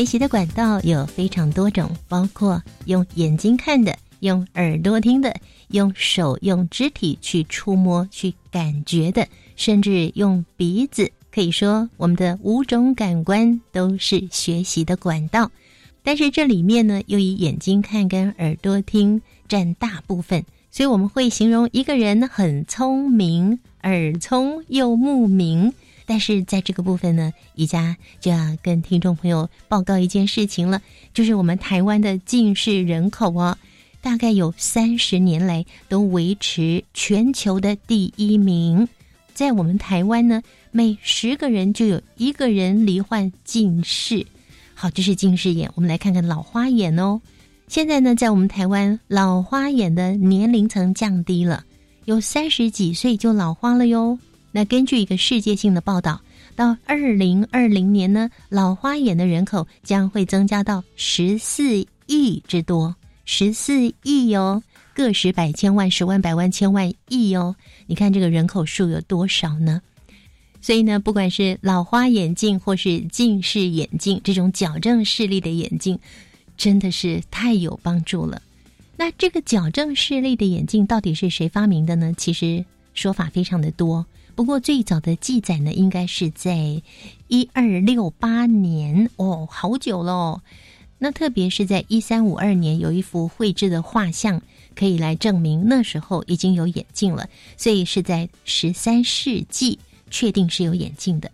学习的管道有非常多种，包括用眼睛看的、用耳朵听的、用手用肢体去触摸、去感觉的，甚至用鼻子。可以说，我们的五种感官都是学习的管道。但是这里面呢，又以眼睛看跟耳朵听占大部分，所以我们会形容一个人很聪明，耳聪又目明。但是在这个部分呢，宜家就要跟听众朋友报告一件事情了，就是我们台湾的近视人口哦，大概有三十年来都维持全球的第一名。在我们台湾呢，每十个人就有一个人罹患近视。好，这是近视眼。我们来看看老花眼哦。现在呢，在我们台湾，老花眼的年龄层降低了，有三十几岁就老花了哟。那根据一个世界性的报道，到二零二零年呢，老花眼的人口将会增加到十四亿之多，十四亿哦，个十百千万十万百万千万亿哦，你看这个人口数有多少呢？所以呢，不管是老花眼镜或是近视眼镜，这种矫正视力的眼镜，真的是太有帮助了。那这个矫正视力的眼镜到底是谁发明的呢？其实说法非常的多。不过最早的记载呢，应该是在一二六八年哦，好久了。那特别是在一三五二年，有一幅绘制的画像，可以来证明那时候已经有眼镜了。所以是在十三世纪确定是有眼镜的。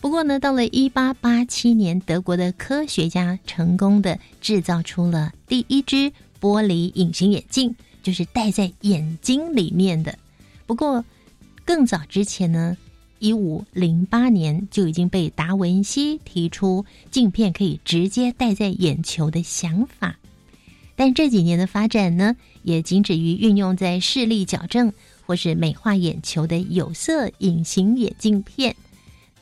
不过呢，到了一八八七年，德国的科学家成功的制造出了第一只玻璃隐形眼镜，就是戴在眼睛里面的。不过。更早之前呢，一五零八年就已经被达文西提出镜片可以直接戴在眼球的想法，但这几年的发展呢，也仅止于运用在视力矫正或是美化眼球的有色隐形眼镜片。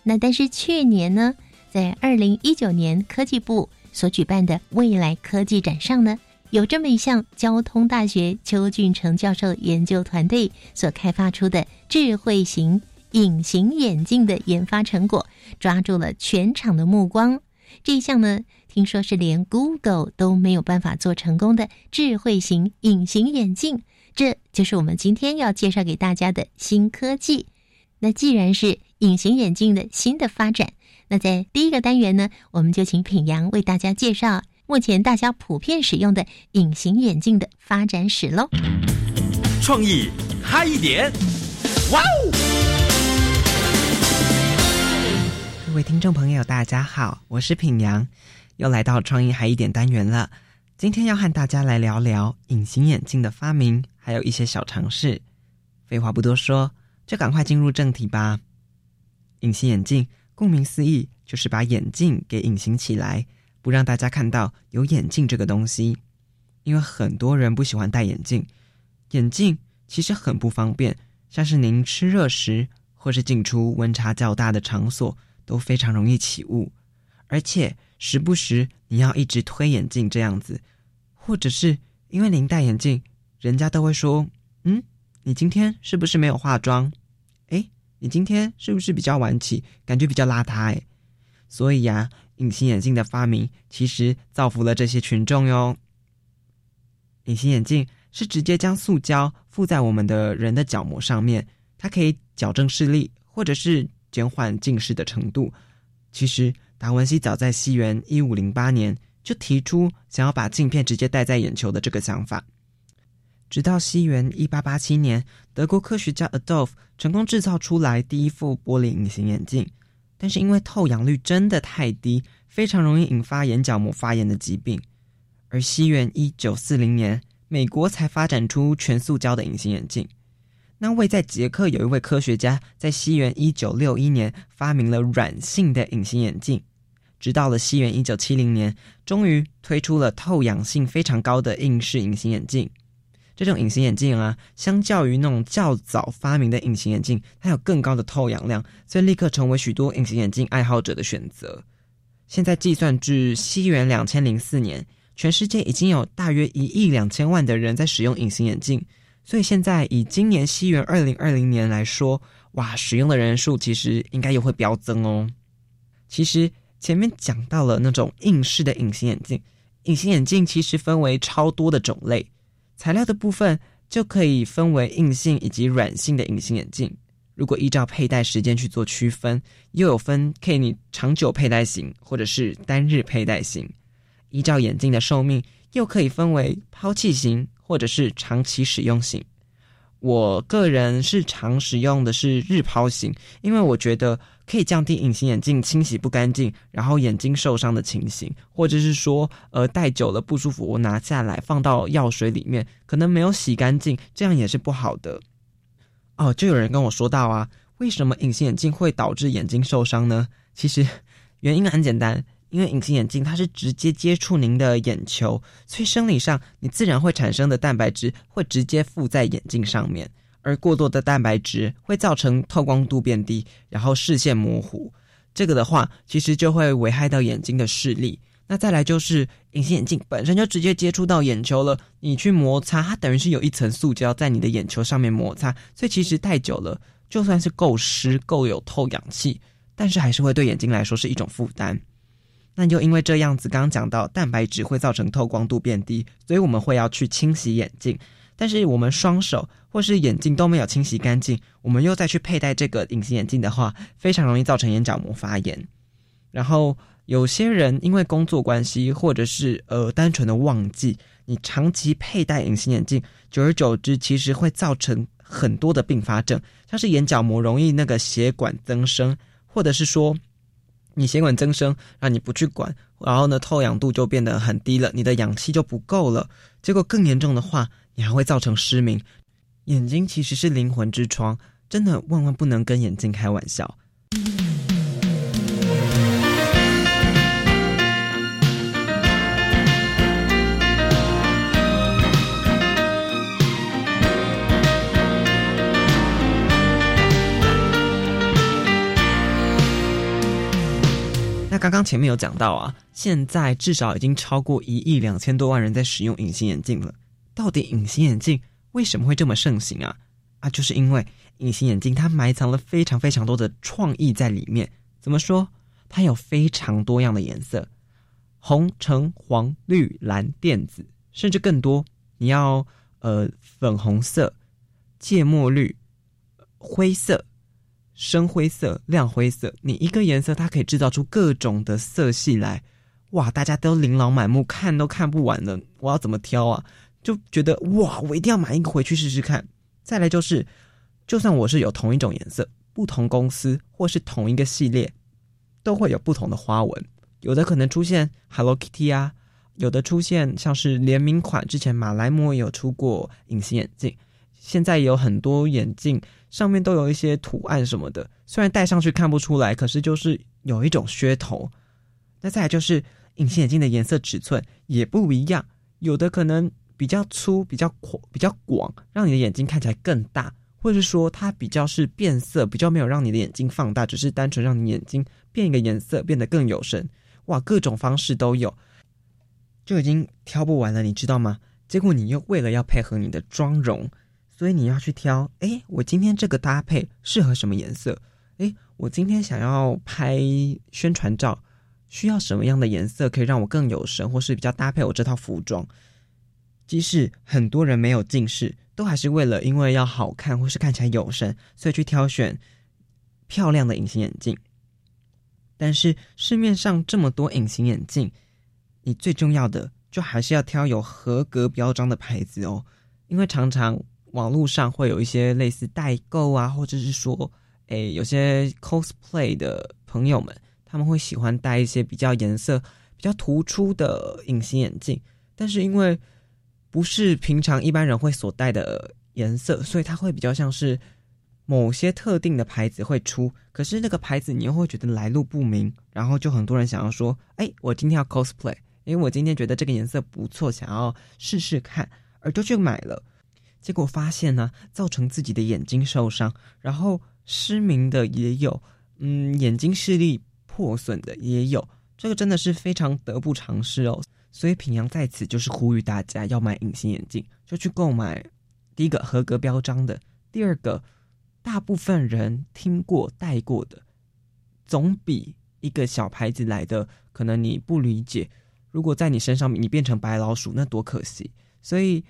那但是去年呢，在二零一九年科技部所举办的未来科技展上呢。有这么一项交通大学邱俊成教授研究团队所开发出的智慧型隐形眼镜的研发成果，抓住了全场的目光。这一项呢，听说是连 Google 都没有办法做成功的智慧型隐形眼镜，这就是我们今天要介绍给大家的新科技。那既然是隐形眼镜的新的发展，那在第一个单元呢，我们就请品阳为大家介绍。目前大家普遍使用的隐形眼镜的发展史喽。创意嗨一点，哇哦！各位听众朋友，大家好，我是品阳，又来到创意嗨一点单元了。今天要和大家来聊聊隐形眼镜的发明，还有一些小常识。废话不多说，就赶快进入正题吧。隐形眼镜顾名思义，就是把眼镜给隐形起来。不让大家看到有眼镜这个东西，因为很多人不喜欢戴眼镜。眼镜其实很不方便，像是您吃热食或是进出温差较大的场所都非常容易起雾，而且时不时你要一直推眼镜这样子，或者是因为您戴眼镜，人家都会说：“嗯，你今天是不是没有化妆？哎，你今天是不是比较晚起，感觉比较邋遢？”哎，所以呀。隐形眼镜的发明其实造福了这些群众哟。隐形眼镜是直接将塑胶附在我们的人的角膜上面，它可以矫正视力或者是减缓近视的程度。其实达文西早在西元一五零八年就提出想要把镜片直接戴在眼球的这个想法，直到西元一八八七年，德国科学家 Adolf 成功制造出来第一副玻璃隐形眼镜。但是因为透氧率真的太低，非常容易引发眼角膜发炎的疾病。而西元一九四零年，美国才发展出全塑胶的隐形眼镜。那位在捷克有一位科学家，在西元一九六一年发明了软性的隐形眼镜，直到了西元一九七零年，终于推出了透氧性非常高的硬式隐形眼镜。这种隐形眼镜啊，相较于那种较早发明的隐形眼镜，它有更高的透氧量，所以立刻成为许多隐形眼镜爱好者的选择。现在计算至西元两千零四年，全世界已经有大约一亿两千万的人在使用隐形眼镜。所以现在以今年西元二零二零年来说，哇，使用的人数其实应该又会飙增哦。其实前面讲到了那种硬式的隐形眼镜，隐形眼镜其实分为超多的种类，材料的部分就可以分为硬性以及软性的隐形眼镜。如果依照佩戴时间去做区分，又有分可以你长久佩戴型或者是单日佩戴型。依照眼镜的寿命，又可以分为抛弃型。或者是长期使用型，我个人是常使用的是日抛型，因为我觉得可以降低隐形眼镜清洗不干净，然后眼睛受伤的情形，或者是说呃戴久了不舒服，我拿下来放到药水里面，可能没有洗干净，这样也是不好的。哦，就有人跟我说到啊，为什么隐形眼镜会导致眼睛受伤呢？其实原因很简单。因为隐形眼镜它是直接接触您的眼球，所以生理上你自然会产生的蛋白质会直接附在眼镜上面，而过多的蛋白质会造成透光度变低，然后视线模糊。这个的话，其实就会危害到眼睛的视力。那再来就是隐形眼镜本身就直接接触到眼球了，你去摩擦它，等于是有一层塑胶在你的眼球上面摩擦，所以其实戴久了，就算是够湿、够有透氧气，但是还是会对眼睛来说是一种负担。那就因为这样子，刚刚讲到蛋白质会造成透光度变低，所以我们会要去清洗眼镜。但是我们双手或是眼镜都没有清洗干净，我们又再去佩戴这个隐形眼镜的话，非常容易造成眼角膜发炎。然后有些人因为工作关系，或者是呃单纯的忘记，你长期佩戴隐形眼镜，久而久之，其实会造成很多的并发症，像是眼角膜容易那个血管增生，或者是说。你血管增生，让你不去管，然后呢，透氧度就变得很低了，你的氧气就不够了。结果更严重的话，你还会造成失明。眼睛其实是灵魂之窗，真的万万不能跟眼睛开玩笑。那刚刚前面有讲到啊，现在至少已经超过一亿两千多万人在使用隐形眼镜了。到底隐形眼镜为什么会这么盛行啊？啊，就是因为隐形眼镜它埋藏了非常非常多的创意在里面。怎么说？它有非常多样的颜色，红、橙、黄、绿、蓝、靛、紫，甚至更多。你要呃粉红色、芥末绿、灰色。深灰色、亮灰色，你一个颜色它可以制造出各种的色系来，哇！大家都琳琅满目，看都看不完了。我要怎么挑啊？就觉得哇，我一定要买一个回去试试看。再来就是，就算我是有同一种颜色，不同公司或是同一个系列，都会有不同的花纹。有的可能出现 Hello Kitty 啊，有的出现像是联名款，之前马来貘也有出过隐形眼镜，现在也有很多眼镜。上面都有一些图案什么的，虽然戴上去看不出来，可是就是有一种噱头。那再来就是隐形眼镜的颜色尺寸也不一样，有的可能比较粗、比较阔、比较广，让你的眼睛看起来更大；或者是说它比较是变色，比较没有让你的眼睛放大，只是单纯让你眼睛变一个颜色，变得更有神。哇，各种方式都有，就已经挑不完了，你知道吗？结果你又为了要配合你的妆容。所以你要去挑，哎，我今天这个搭配适合什么颜色？哎，我今天想要拍宣传照，需要什么样的颜色可以让我更有神，或是比较搭配我这套服装？即使很多人没有近视，都还是为了因为要好看或是看起来有神，所以去挑选漂亮的隐形眼镜。但是市面上这么多隐形眼镜，你最重要的就还是要挑有合格标章的牌子哦，因为常常。网络上会有一些类似代购啊，或者是说，诶，有些 cosplay 的朋友们，他们会喜欢戴一些比较颜色比较突出的隐形眼镜，但是因为不是平常一般人会所戴的颜色，所以它会比较像是某些特定的牌子会出，可是那个牌子你又会觉得来路不明，然后就很多人想要说，哎，我今天要 cosplay，因为我今天觉得这个颜色不错，想要试试看，而就去买了，结果发现呢，造成自己的眼睛受伤，然后失明的也有，嗯，眼睛视力破损的也有，这个真的是非常得不偿失哦。所以品阳在此就是呼吁大家要买隐形眼镜，就去购买第一个合格标章的，第二个大部分人听过戴过的，总比一个小牌子来的可能你不理解。如果在你身上你变成白老鼠，那多可惜。所以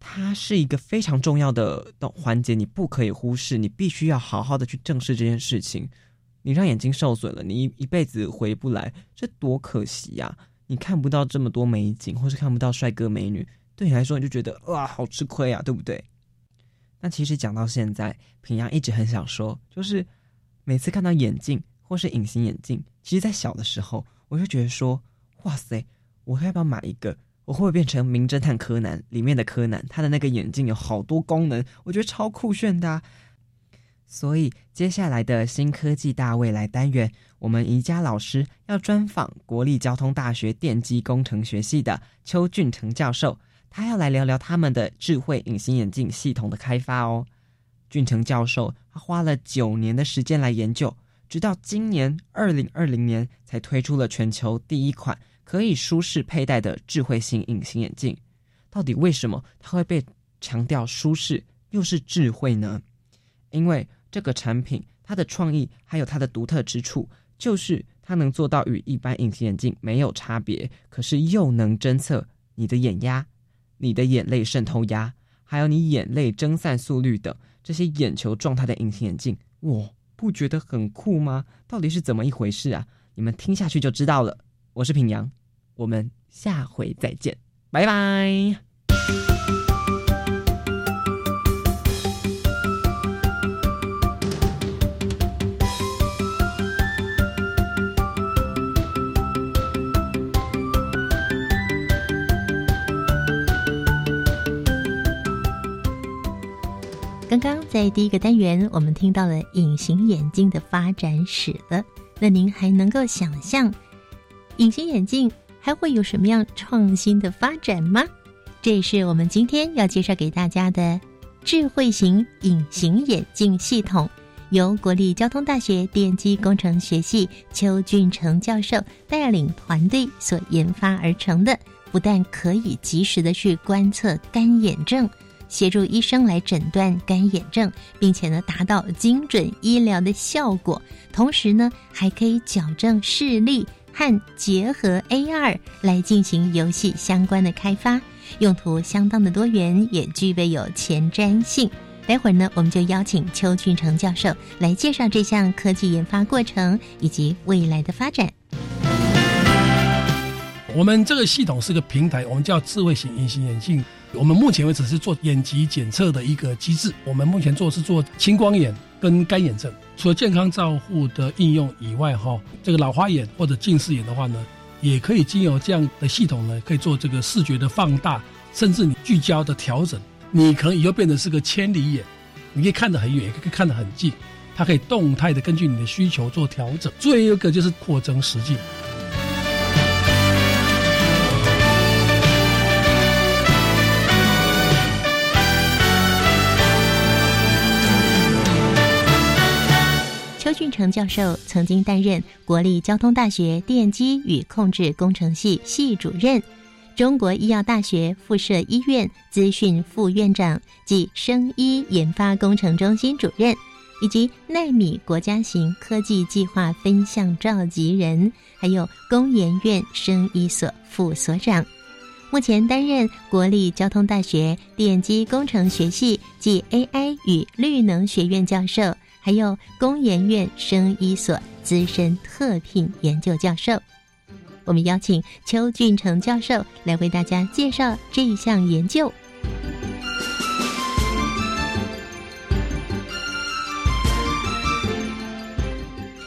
它是一个非常重要的环节，你不可以忽视，你必须要好好的去正视这件事情。你让眼睛受损了，你一一辈子回不来，这多可惜呀！你看不到这么多美景，或是看不到帅哥美女，对你来说你就觉得哇，好吃亏啊，对不对？那其实讲到现在，平阳一直很想说，就是每次看到眼镜或是隐形眼镜，其实，在小的时候，我就觉得说，哇塞，我要不要买一个？我会不会变成名侦探柯南里面的柯南？他的那个眼镜有好多功能，我觉得超酷炫的。所以，接下来的新科技大未来单元，我们宜家老师要专访国立交通大学电机工程学系的邱俊成教授，他要来聊聊他们的智慧隐形眼镜系统的开发哦。俊成教授他花了九年的时间来研究，直到今年二零二零年才推出了全球第一款可以舒适佩戴的智慧型隐形眼镜。到底为什么它会被强调舒适又是智慧呢？因为这个产品，它的创意还有它的独特之处，就是它能做到与一般隐形眼镜没有差别，可是又能侦测你的眼压、你的眼泪渗透压，还有你眼泪蒸散速率等这些眼球状态的隐形眼镜。哇，不觉得很酷吗？到底是怎么一回事啊？你们听下去就知道了。我是品阳，我们下回再见，拜拜。刚在第一个单元，我们听到了隐形眼镜的发展史了。那您还能够想象隐形眼镜还会有什么样创新的发展吗？这也是我们今天要介绍给大家的智慧型隐形眼镜系统，由国立交通大学电机工程学系邱俊成教授带领团队所研发而成的，不但可以及时的去观测干眼症。协助医生来诊断干眼症，并且呢达到精准医疗的效果，同时呢还可以矫正视力和结合 AR 来进行游戏相关的开发，用途相当的多元，也具备有前瞻性。待会儿呢，我们就邀请邱俊成教授来介绍这项科技研发过程以及未来的发展。我们这个系统是个平台，我们叫智慧型隐形眼镜。我们目前为止是做眼疾检测的一个机制。我们目前做是做青光眼跟干眼症。除了健康照护的应用以外，哈，这个老花眼或者近视眼的话呢，也可以经由这样的系统呢，可以做这个视觉的放大，甚至你聚焦的调整。你可以后变成是个千里眼，你可以看得很远，也可以看得很近。它可以动态的根据你的需求做调整。最后一个就是扩增实境。成教授曾经担任国立交通大学电机与控制工程系系主任，中国医药大学附设医院资讯副院长及生医研发工程中心主任，以及奈米国家型科技计划分项召集人，还有工研院生医所副所长。目前担任国立交通大学电机工程学系及 AI 与绿能学院教授。还有工研院生医所资深特聘研究教授，我们邀请邱俊成教授来为大家介绍这一项研究。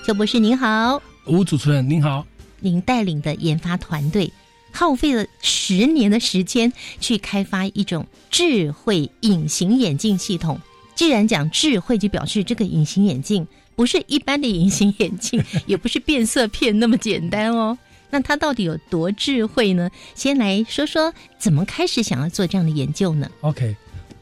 邱博士您好，吴主持人您好，您带领的研发团队耗费了十年的时间去开发一种智慧隐形眼镜系统。既然讲智慧，就表示这个隐形眼镜不是一般的隐形眼镜，也不是变色片那么简单哦。那它到底有多智慧呢？先来说说怎么开始想要做这样的研究呢？OK，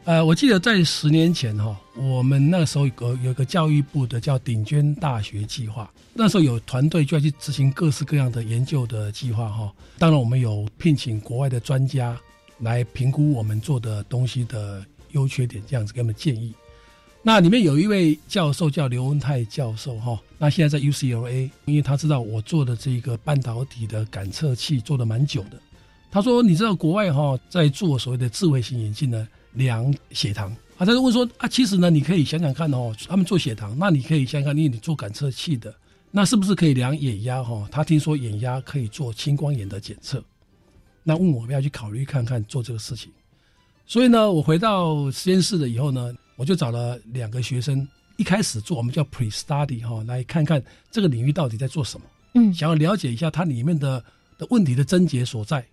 呃，我记得在十年前哈，我们那时候有个有个教育部的叫顶尖大学计划，那时候有团队就要去执行各式各样的研究的计划哈。当然，我们有聘请国外的专家来评估我们做的东西的优缺点，这样子给我们建议。那里面有一位教授叫刘文泰教授哈，那现在在 UCLA，因为他知道我做的这个半导体的感测器做的蛮久的，他说你知道国外哈在做所谓的智慧型眼镜呢量血糖啊，他就问说啊，其实呢你可以想想看哦，他们做血糖，那你可以想想看，你做感测器的，那是不是可以量眼压哈？他听说眼压可以做青光眼的检测，那问我要不要去考虑看看做这个事情，所以呢，我回到实验室了以后呢。我就找了两个学生，一开始做我们叫 pre study 哈，来看看这个领域到底在做什么，嗯，想要了解一下它里面的的问题的症结所在，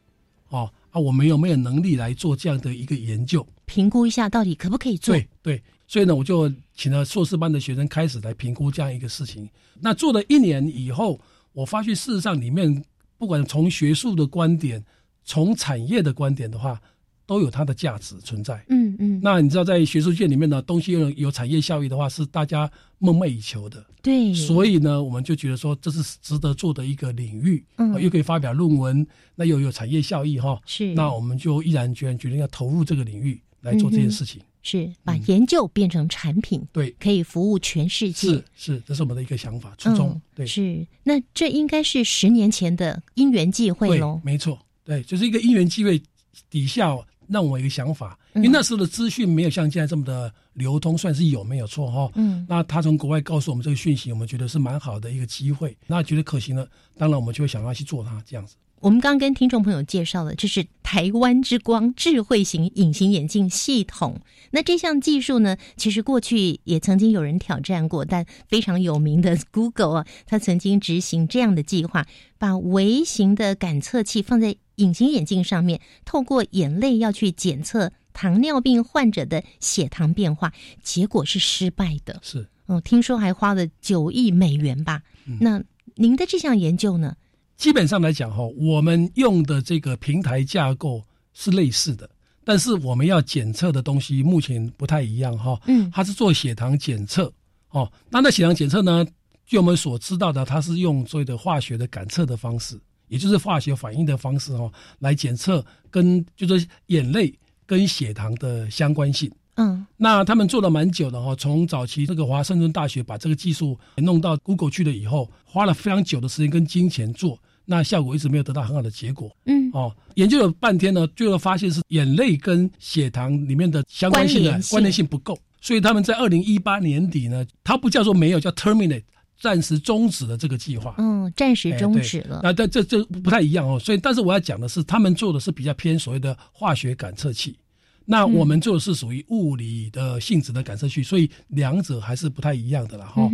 哦啊，我们有没有能力来做这样的一个研究，评估一下到底可不可以做？对对，所以呢，我就请了硕士班的学生开始来评估这样一个事情。那做了一年以后，我发现事实上里面不管从学术的观点，从产业的观点的话。都有它的价值存在，嗯嗯。那你知道，在学术界里面呢，东西有有产业效益的话，是大家梦寐以求的。对。所以呢，我们就觉得说，这是值得做的一个领域，嗯，又可以发表论文，那又有产业效益哈。是。那我们就毅然决然决定要投入这个领域来做这件事情。是把研究变成产品，对，可以服务全世界。是是，这是我们的一个想法初衷。对。是。那这应该是十年前的因缘际会喽。没错，对，就是一个因缘际会底下。让我一个想法，因为那时候的资讯没有像现在这么的流通，算是有没有错哈？嗯，那他从国外告诉我们这个讯息，我们觉得是蛮好的一个机会，那觉得可行了，当然我们就会想要去做它这样子。我们刚刚跟听众朋友介绍了，这是台湾之光智慧型隐形眼镜系统。那这项技术呢，其实过去也曾经有人挑战过，但非常有名的 Google 啊，它曾经执行这样的计划，把微型的感测器放在隐形眼镜上面，透过眼泪要去检测糖尿病患者的血糖变化，结果是失败的。是，哦，听说还花了九亿美元吧？那您的这项研究呢？基本上来讲，哈，我们用的这个平台架构是类似的，但是我们要检测的东西目前不太一样，哈。嗯，它是做血糖检测，哦，那那血糖检测呢，据我们所知道的，它是用所谓的化学的感测的方式，也就是化学反应的方式，哦，来检测跟就是眼泪跟血糖的相关性。嗯，那他们做了蛮久的哈，从早期这个华盛顿大学把这个技术弄到 Google 去了以后，花了非常久的时间跟金钱做。那效果一直没有得到很好的结果。嗯，哦，研究了半天呢，最后发现是眼泪跟血糖里面的相关性的关联性不够，所以他们在二零一八年底呢，它不叫做没有，叫 terminate，暂时终止了这个计划。嗯，暂时终止了。那但这这不太一样哦，所以但是我要讲的是，他们做的是比较偏所谓的化学感测器，那我们做的是属于物理的性质的感测器，所以两者还是不太一样的了哈。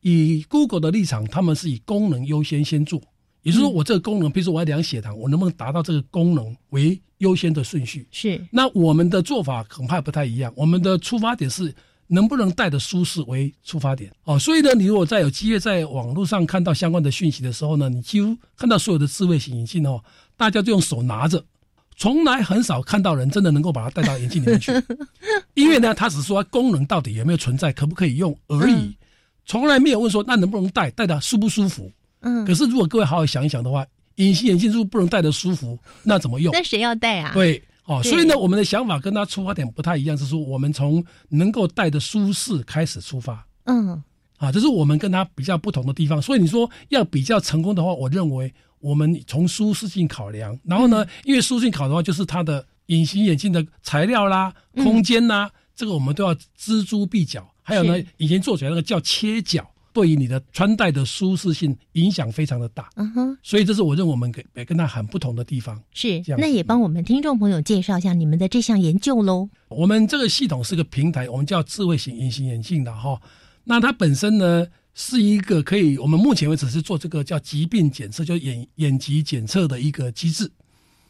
以 Google 的立场，他们是以功能优先先做。也就是说，我这个功能，比如说我要量血糖，我能不能达到这个功能为优先的顺序？是。那我们的做法恐怕不太一样。我们的出发点是能不能带的舒适为出发点哦。所以呢，你如果在有机会在网络上看到相关的讯息的时候呢，你几乎看到所有的智慧型眼镜哦，大家就用手拿着，从来很少看到人真的能够把它戴到眼镜里面去。因为呢，他只说功能到底有没有存在，可不可以用而已，从来没有问说那能不能戴，戴的舒不舒服。嗯，可是如果各位好好想一想的话，隐形眼镜如果不能戴的舒服，那怎么用？那谁要戴啊？对，哦，所以呢，我们的想法跟他出发点不太一样，是说我们从能够戴的舒适开始出发。嗯，啊，这是我们跟他比较不同的地方。所以你说要比较成功的话，我认为我们从舒适性考量，然后呢，因为舒适性考的话，就是它的隐形眼镜的材料啦、空间啦，这个我们都要锱铢必较。还有呢，以前做起来那个叫切角。对于你的穿戴的舒适性影响非常的大，嗯哼，所以这是我认为我们跟跟它很不同的地方。是，那也帮我们听众朋友介绍一下你们的这项研究喽。我们这个系统是个平台，我们叫智慧型隐形眼镜的哈。那它本身呢是一个可以，我们目前为止是做这个叫疾病检测，就眼眼疾检测的一个机制。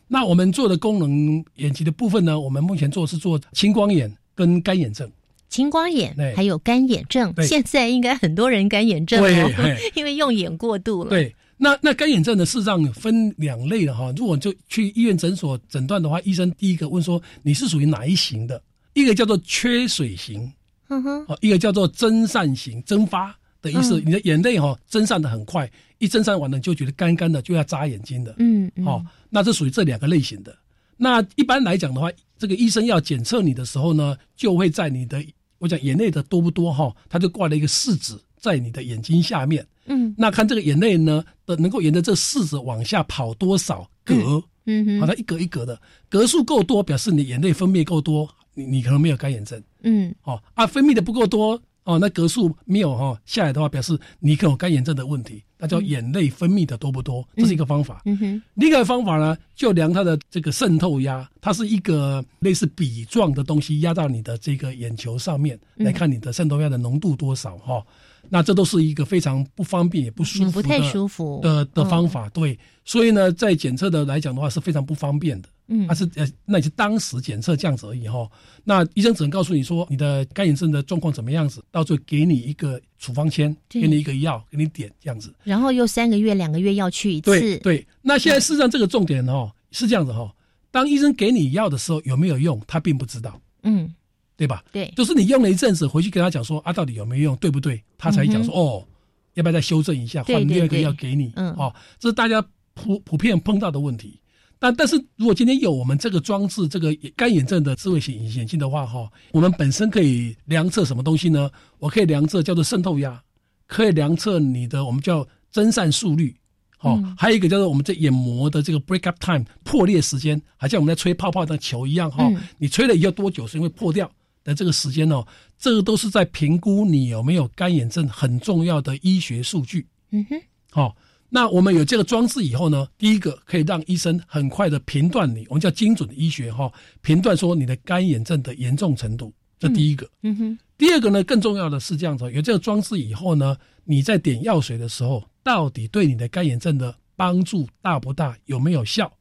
那我们做的功能眼疾的部分呢，我们目前做是做青光眼跟干眼症。青光眼还有干眼症，现在应该很多人干眼症对哦，因为用眼过度了。，对，那那干眼症呢，事实上分两类的哈。如果就去医院诊所诊断的话，医生第一个问说你是属于哪一型的，一个叫做缺水型，嗯哼，哦，一个叫做蒸散型，蒸发的意思，嗯你的眼泪哈蒸散的很快，一蒸散完了就觉得干干的，就要眨眼睛的。嗯嗯，哦，那这属于这两个类型的。那一般来讲的话，这个医生要检测你的时候呢，就会在你的我讲眼泪的多不多哈，他就挂了一个试纸在你的眼睛下面。嗯。那看这个眼泪呢的能够沿着这试纸往下跑多少格，好，嗯好，它一格一格的，格数够多，表示你眼泪分泌够多，你你可能没有干眼症。嗯。哦啊，分泌的不够多哦，那格数没有哈、下来的话，表示你可能有干眼症的问题，那叫眼泪分泌的多不多，这是一个方法。嗯哼，另一个方法呢，就量它的这个渗透压，它是一个类似笔状的东西压到你的这个眼球上面，嗯。来看你的渗透压的浓度多少哈、那这都是一个非常不方便也不舒服不太舒服。的的嗯。方法。对，所以呢，在检测的来讲的话是非常不方便的。嗯。它是呃，那也是当时检测这样子而已哈。那医生只能告诉你说你的干眼症的状况怎么样子，到最后给你一个处方签，给你一个药，给你点这样子。然后又三个月、两个月要去一次，对对，那现在事实上这个重点哦是这样子哈，当医生给你药的时候有没有用，他并不知道，嗯，对吧？对，就是你用了一阵子，回去跟他讲说啊，到底有没有用，对不对？他才讲说、哦，要不要再修正一下，换另外一个对药给你。嗯哦，这是大家普普遍碰到的问题。但但是如果今天有我们这个装置，这个干眼症的智慧型隐形眼镜的话，哈，我们本身可以量测什么东西呢？我可以量测叫做渗透压，可以量测你的我们叫增散速率。哦，嗯还有一个叫做我们这眼膜的这个 break up time 破裂时间，好像我们在吹泡泡的球一样哈、嗯你吹了以后多久是因为破掉的这个时间哦，这个都是在评估你有没有干眼症很重要的医学数据。嗯哼，好、那我们有这个装置以后呢，第一个可以让医生很快的评断你，我们叫精准的医学哈、评断说你的干眼症的严重程度，这第一个。嗯哼，第二个呢，更重要的是这样子，有这个装置以后呢，你在点药水的时候，到底对你的干眼症的帮助大不大，有没有效，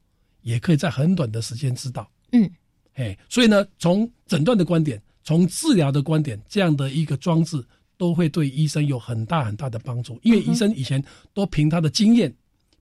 也可以在很短的时间知道。嗯，哎，所以呢，从诊断的观点，从治疗的观点，这样的一个装置都会对医生有很大很大的帮助，因为医生以前都凭他的经验，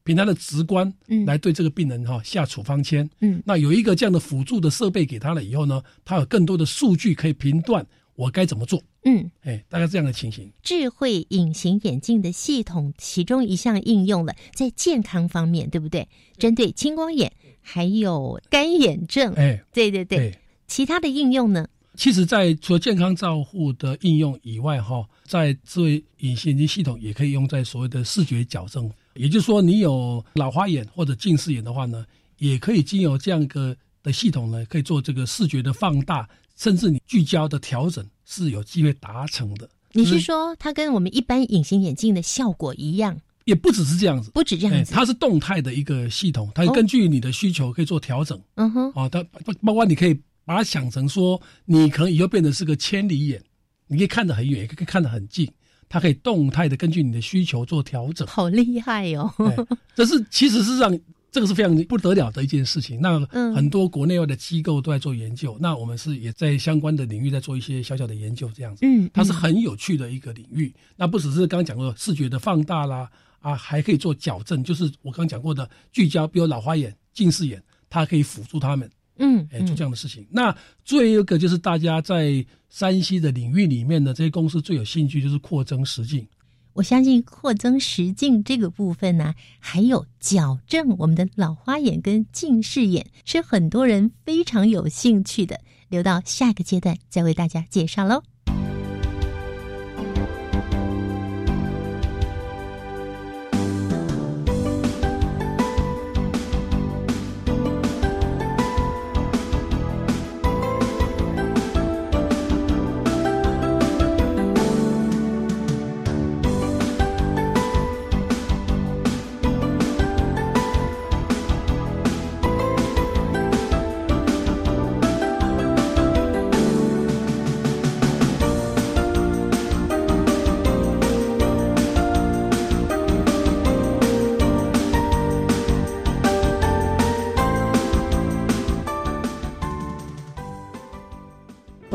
凭他的直观嗯来对这个病人哈、下处方签。嗯那有一个这样的辅助的设备给他了以后呢，他有更多的数据可以评断我该怎么做。嗯，哎，大概这样的情形。智慧隐形眼镜的系统，其中一项应用了在健康方面，对不对？针对青光眼还有干眼症，哎，对对对，对。其他的应用呢？其实，在除了健康照护的应用以外，哈，在智慧隐形眼镜系统也可以用在所谓的视觉矫正。也就是说，你有老花眼或者近视眼的话呢，也可以经由这样一个的系统呢，可以做这个视觉的放大，甚至你聚焦的调整是有机会达成的。你是说它跟我们一般隐形眼镜的效果一样，也不只是这样子，不止这样子？哎它是动态的一个系统，它哦根据你的需求可以做调整。嗯哼，哦，它包包括你可以把它想成说，你可能以后变成是个千里眼，你可以看得很远，也可以看得很近，它可以动态的根据你的需求做调整。好厉害哦！哎这是其实是让这个是非常不得了的一件事情。那嗯很多国内外的机构都在做研究，那我们是也在相关的领域在做一些小小的研究，这样子。嗯，它是嗯很有趣的一个领域。那不只是刚刚讲过视觉的放大啦，啊，还可以做矫正，就是我刚刚讲过的聚焦，比如老花眼、近视眼，它可以辅助他们，嗯，哎，做这样的事情。那最后一个就是大家在山西的领域里面呢，这些公司最有兴趣就是扩增实境。我相信扩增实境这个部分呢、还有矫正我们的老花眼跟近视眼，是很多人非常有兴趣的。留到下个阶段再为大家介绍喽。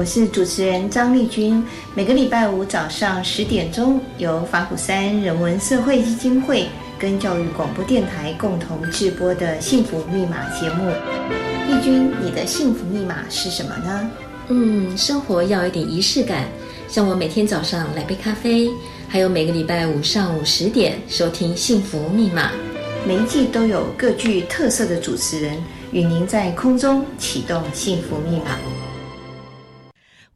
是主持人张丽君。每个礼拜五早上十点钟，由法鼓山人文社会基金会跟教育广播电台共同制播的《幸福密码》节目。丽君，你的幸福密码是什么呢？嗯，生活要有点仪式感，像我每天早上来杯咖啡，还有每个礼拜五上午十点收听《幸福密码》。每一季都有各具特色的主持人与您在空中启动幸福密码。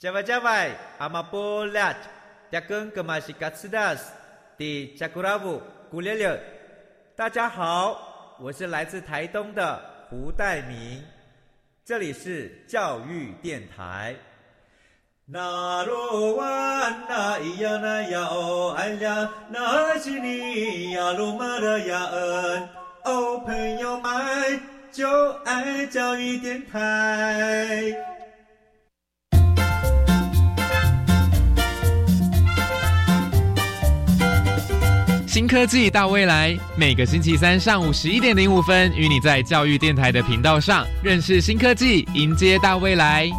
Java Java, Amapolat, Jakun Kemasikatsidas, Di Jakurabu, Gulele。大家好，我是来自台东的胡代明，这里是教育电台。那罗哇那咿呀那呀哦哎呀，那是你呀鲁玛的呀恩哦，朋友们就爱教育电台。新科技大未来，每个星期三上午十一点零五分，与你在教育电台的频道上认识新科技，迎接大未来。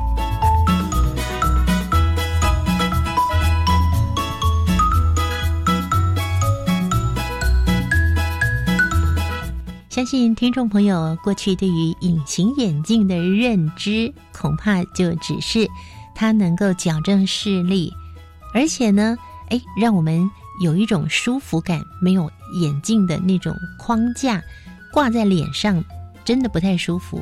相信听众朋友过去对于隐形眼镜的认知，恐怕就只是它能够矫正视力，而且呢，哎，让我们。有一种舒服感，没有眼镜的那种框架挂在脸上，真的不太舒服。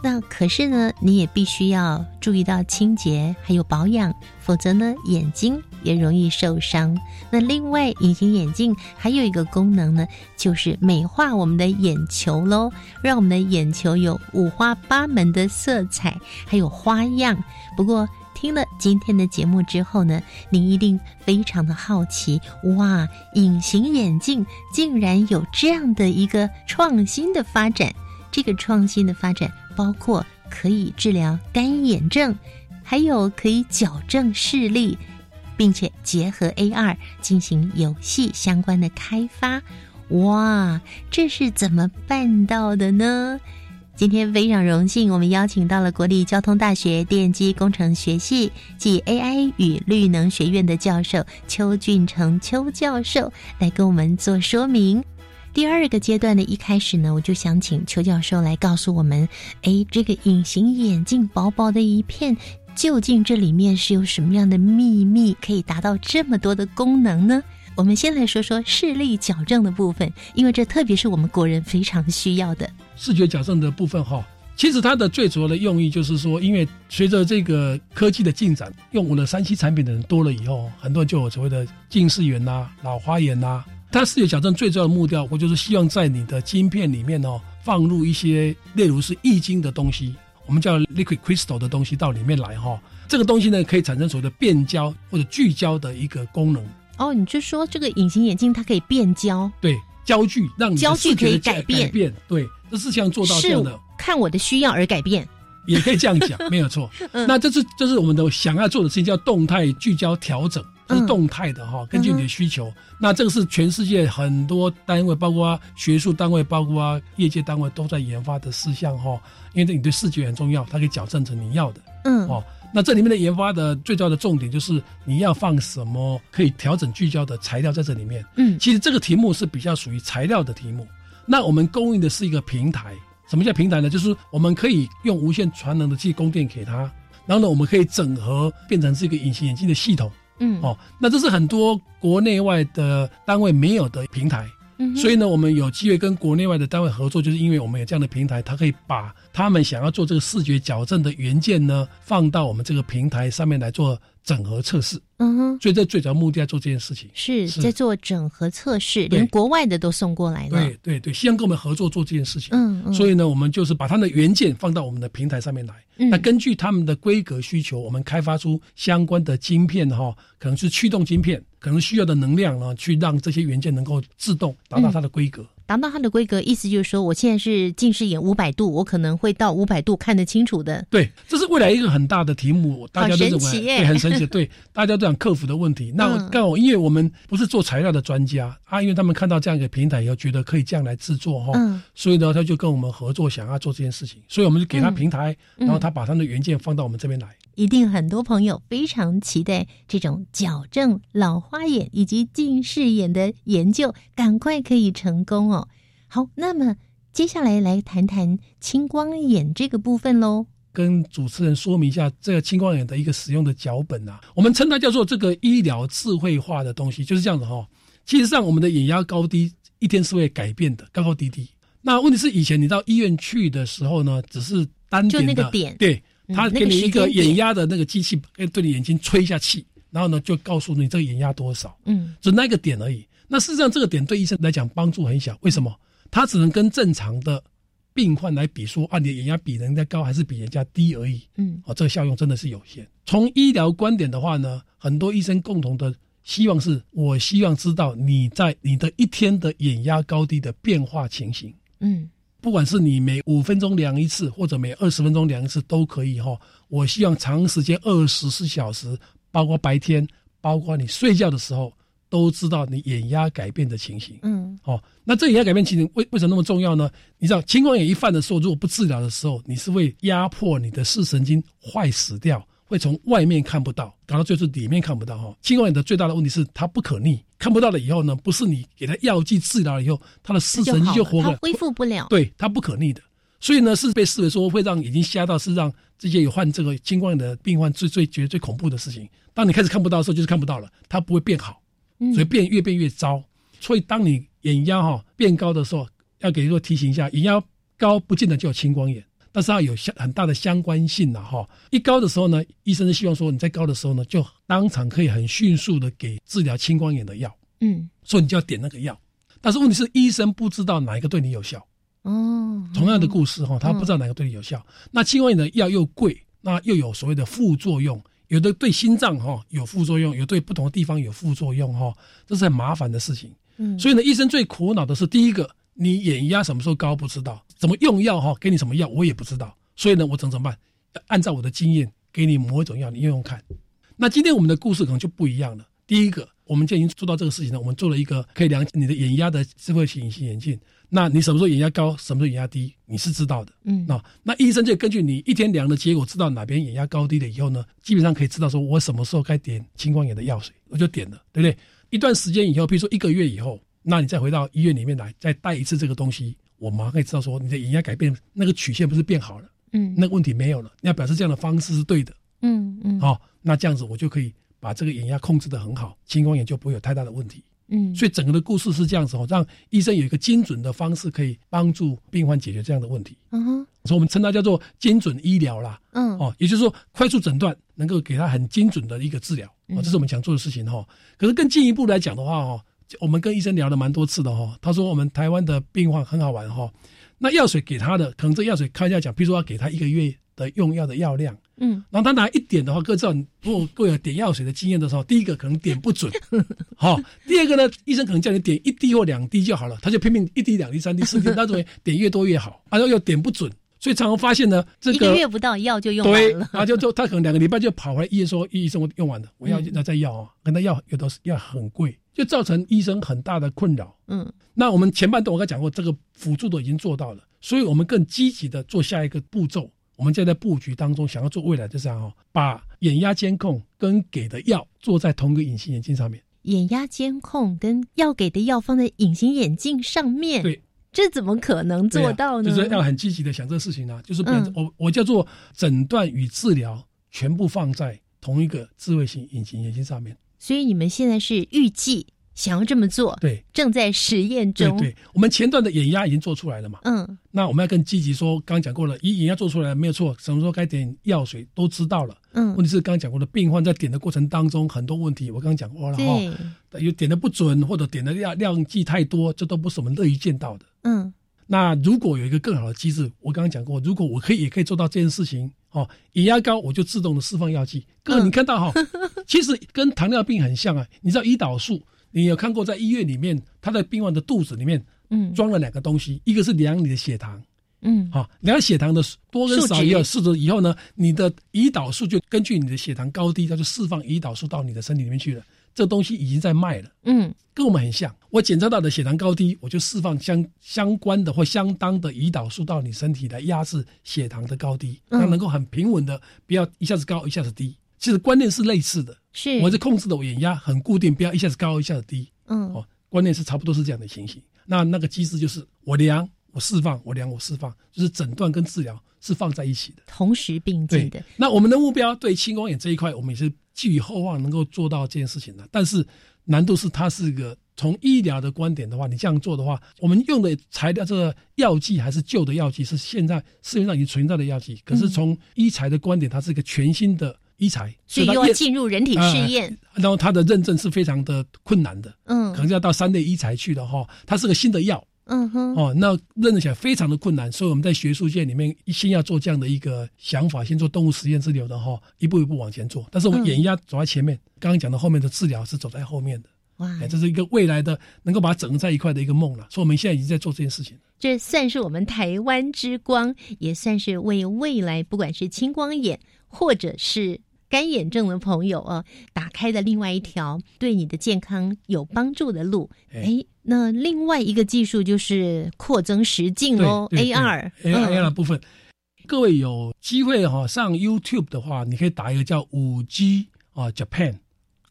那可是呢，你也必须要注意到清洁还有保养，否则呢，眼睛也容易受伤。那另外，隐形眼镜还有一个功能呢，就是美化我们的眼球喽，让我们的眼球有五花八门的色彩，还有花样。不过，听了今天的节目之后呢，您一定非常的好奇，哇，隐形眼镜竟然有这样的一个创新的发展。这个创新的发展包括可以治疗干眼症，还有可以矫正视力，并且结合 AR 进行游戏相关的开发。哇，这是怎么办到的呢？今天非常荣幸，我们邀请到了国立交通大学电机工程学系及 AI 与绿能学院的教授邱俊成邱教授来跟我们做说明。第二个阶段的一开始呢，我就想请邱教授来告诉我们：哎，这个隐形眼镜薄薄的一片，究竟这里面是有什么样的秘密，可以达到这么多的功能呢？我们先来说说视力矫正的部分，因为这特别是我们国人非常需要的视觉矫正的部分哈。其实它的最主要的用意就是说，因为随着这个科技的进展，用我的三 C 产品的人多了以后，很多人就有所谓的近视眼呐、老花眼呐。它视觉矫正最重要的目标，我就是希望在你的晶片里面哦，放入一些例如是易晶的东西，我们叫 liquid crystal 的东西到里面来哈。这个东西呢，可以产生所谓的变焦或者聚焦的一个功能。哦，你就说这个隐形眼镜它可以变焦，对，焦距让焦距可以改变，变对，这是想做到这样的，看我的需要而改变，也可以这样讲，没有错。那这是这是我们的想要做的事情，叫动态聚焦调整，是动态的哈，根据你的需求。那这个是全世界很多单位，包括学术单位，包括业界单位都在研发的事项哈，因为你对视觉很重要，它可以矫正成你要的，嗯，哦。那这里面的研发的最重要的重点就是你要放什么可以调整聚焦的材料在这里面。嗯，其实这个题目是比较属于材料的题目。那我们供应的是一个平台。什么叫平台呢？就是我们可以用无线传能的去供电给它，然后呢，我们可以整合变成是一个隐形眼镜的系统。嗯，哦，那这是很多国内外的单位没有的平台。所以呢，我们有机会跟国内外的单位合作，就是因为我们有这样的平台，它可以把他们想要做这个视觉矫正的原件呢，放到我们这个平台上面来做整合测试。嗯哼，所以这最主要目的在做这件事情。是是在做整合测试，连国外的都送过来了。对对对，希望跟我们合作做这件事情。嗯嗯所以呢，我们就是把它的原件放到我们的平台上面来。嗯那根据他们的规格需求，我们开发出相关的晶片哈、可能是驱动晶片，可能需要的能量呢，去让这些元件能够自动达到它的规格。达到它的规格，意思就是说，我现在是近视眼五百度，我可能会到五百度看得清楚的。对，这是未来一个很大的题目，大家都认为很神奇，对，大家都想克服的问题。那嗯刚好，因为我们不是做材料的专家啊，因为他们看到这样一个平台以后，觉得可以这样来制作哈，嗯所以呢，他就跟我们合作，想要做这件事情，所以我们就给他嗯平台，嗯然后他把他的原件放到我们这边来。一定很多朋友非常期待这种矫正老花眼以及近视眼的研究，赶快可以成功哦。好，那么接下来来谈谈青光眼这个部分喽。跟主持人说明一下这个青光眼的一个使用的脚本啊，我们称它叫做这个医疗智慧化的东西，就是这样子哈、其实上，我们的眼压高低一天是会改变的，高高低低。那问题是以前你到医院去的时候呢，只是单点的，就那个点对，嗯他给你一个眼压的那个机器，可以对你眼睛吹一下气，然后呢就告诉你这个眼压多少，嗯就那个点而已。那事实上，这个点对医生来讲帮助很小，为什么？他只能跟正常的病患来比说，啊，你的眼压比人家高还是比人家低而已。嗯哦，这个效用真的是有限。从医疗观点的话呢，很多医生共同的希望是，我希望知道你在你的一天的眼压高低的变化情形。嗯不管是你每五分钟量一次，或者每二十分钟量一次都可以哈、我希望长时间二十四小时，包括白天，包括你睡觉的时候，都知道你眼压改变的情形。嗯哦，那这眼压改变情形为为什么那么重要呢？你知道青光眼一犯的时候，如果不治疗的时候，你是会压迫你的视神经坏死掉，会从外面看不到，搞到最后是里面看不到哈、青光眼的最大的问题是它不可逆，看不到了以后呢，不是你给它药剂治疗了以后，它的视神经就活过来，它恢复不了。对，它不可逆的。所以呢，是被视为说会让已经瞎到，是让这些有患这个青光眼的病患最最觉得最恐怖的事情。当你开始看不到的时候，就是看不到了，它不会变好，嗯所以变越变越糟。所以当你眼压哈、变高的时候，要给个提醒一下，眼压高不见得就有青光眼，但是要有相很大的相关性呐、哈。一高的时候呢，医生是希望说你在高的时候呢，就当场可以很迅速的给治疗青光眼的药，嗯所以你就要点那个药。但是问题是，医生不知道哪一个对你有效。哦，同样的故事哈，他不知道哪个对你有效。那青光眼的药又贵，那又有所谓的副作用，有的对心脏哈有副作用，有对不同的地方有副作用哈，这是很麻烦的事情。嗯所以呢，医生最苦恼的是第一个，你眼压什么时候高不知道，怎么用药哈，给你什么药我也不知道。所以呢，我怎么怎么办？按照我的经验给你某一种药，你用用看。那今天我们的故事可能就不一样了。第一个，我们就已经做到这个事情了。我们做了一个可以量你的眼压的智慧型隐形眼镜。那你什么时候眼压高，什么时候眼压低，你是知道的。嗯那那医生就根据你一天量的结果，知道哪边眼压高低了以后呢，基本上可以知道说我什么时候该点青光眼的药水，我就点了，对不对？一段时间以后，比如说一个月以后，那你再回到医院里面来，再带一次这个东西，我马上可以知道说你的眼压改变，那个曲线不是变好了，嗯那个问题没有了，那表示这样的方式是对的。嗯嗯好、那这样子我就可以把这个眼压控制的很好，青光眼就不会有太大的问题。嗯，所以整个的故事是这样子哦，让医生有一个精准的方式可以帮助病患解决这样的问题。嗯哼所以我们称它叫做精准医疗啦。嗯哦，也就是说快速诊断能够给他很精准的一个治疗，哦，嗯这是我们想做的事情哈、哦。可是更进一步来讲的话哦，我们跟医生聊了蛮多次的哈、哦，他说我们台湾的病患很好玩哈、哦，那药水给他的可能这药水开价讲，比如说要给他一个月的用药的药量。嗯然后他拿一点的话，各位知道，如果各位有点药水的经验的时候，第一个可能点不准，好、第二个呢，医生可能叫你点一滴或两滴就好了，他就拼命一滴、两滴、三滴、四滴，他认为点越多越好，然后又点不准，所以常常发现呢，这个一个月不到药就用，完了。然后就就他可能两个礼拜就跑回来，医生说医生我用完了，我要那再要啊，跟他要有的是要很贵，就造成医生很大的困扰。嗯那我们前半段我刚才讲过，这个辅助都已经做到了，所以我们更积极的做下一个步骤。我们现在在布局当中，想要做未来就是这样哦，把眼压监控跟给的药做在同一个隐形眼镜上面。眼压监控跟要给的药放在隐形眼镜上面，对，这怎么可能做到呢？啊就是要很积极的想这个事情啊，就是变成嗯我我叫做诊断与治疗全部放在同一个智慧型隐形眼镜上面。所以你们现在是预计想要这么做，对，正在实验中。对对，我们前段的眼压已经做出来了嘛。嗯，那我们要更积极说，刚刚讲过了，一眼压做出来没有错，什么时候该点药水都知道了。嗯，问题是刚刚讲过的，病患在点的过程当中很多问题，我刚刚讲过了哈，有点的不准或者点的量量剂太多，这都不是我们乐于见到的。嗯，那如果有一个更好的机制，我刚刚讲过，如果我可以也可以做到这件事情，哦，眼压高我就自动的释放药剂。各位你看到哈，其实跟糖尿病很像啊，你知道胰岛素。你有看过在医院里面，他在病患的肚子里面，嗯，装了两个东西，一个是量你的血糖，嗯，好，量血糖的多跟少也有试着以后呢，你的胰岛素就根据你的血糖高低，它就释放胰岛素到你的身体里面去了。这东西已经在卖了，嗯，跟我们很像。我检测到的血糖高低，我就释放相相关的或相当的胰岛素到你身体来压制血糖的高低，它能够很平稳的，不要一下子高一下子低。其实观念是类似的，是我在控制的我眼压很固定，不要一下子高一下子低。嗯，哦，观念是差不多是这样的情形。那那个机制就是我量我释放，我量我释放，就是诊断跟治疗是放在一起的，同时并进的。那我们的目标对青光眼这一块，我们也是寄予厚望能够做到这件事情的。但是难度是它是一个从医疗的观点的话，你这样做的话，我们用的材料这个药剂还是旧的药剂，是现在市面上已经存在的药剂。可是从医材的观点，它是一个全新的。医材，所以又要进入人体试验，然后它的认证是非常的困难的，嗯，可能要到三类医材去的哈。它是个新的药，嗯哼，哦，那认证起来非常的困难，所以我们在学术界里面先要做这样的一个想法，先做动物实验治疗的哈，一步一步往前做。但是我们眼压走在前面，刚刚讲的后面的治疗是走在后面的，哇，这是一个未来的能够把它整合在一块的一个梦了。所以我们现在已经在做这件事情，这算是我们台湾之光，也算是为未来不管是青光眼或者是。干眼症的朋友啊，打开的另外一条对你的健康有帮助的路。哎，那另外一个技术就是扩增实境哦，AR AR 的部分。各位有机会哈上 YouTube 的话，你可以打一个叫五 G 啊 Japan，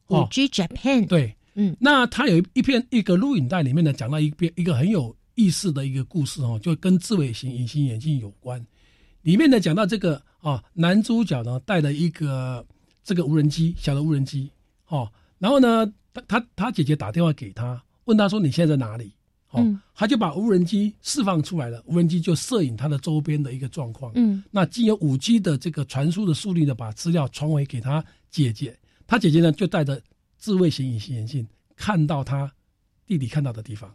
五 G Japan 对，嗯，那它有一篇一个录影带里面呢，讲到一篇一个很有意思的一个故事哦，就跟智慧型隐形眼镜有关。里面呢讲到这个啊，男主角呢带了一个这个无人机，小的无人机，哦，然后呢，他他他姐姐打电话给他，问他说你现在在哪里？哦，他就把无人机释放出来了，无人机就摄影他的周边的一个状况，嗯，那经由五 G 的这个传输的速率呢，把资料传回给他姐姐，他姐姐呢就带着智慧型隐形眼镜看到他弟弟看到的地方，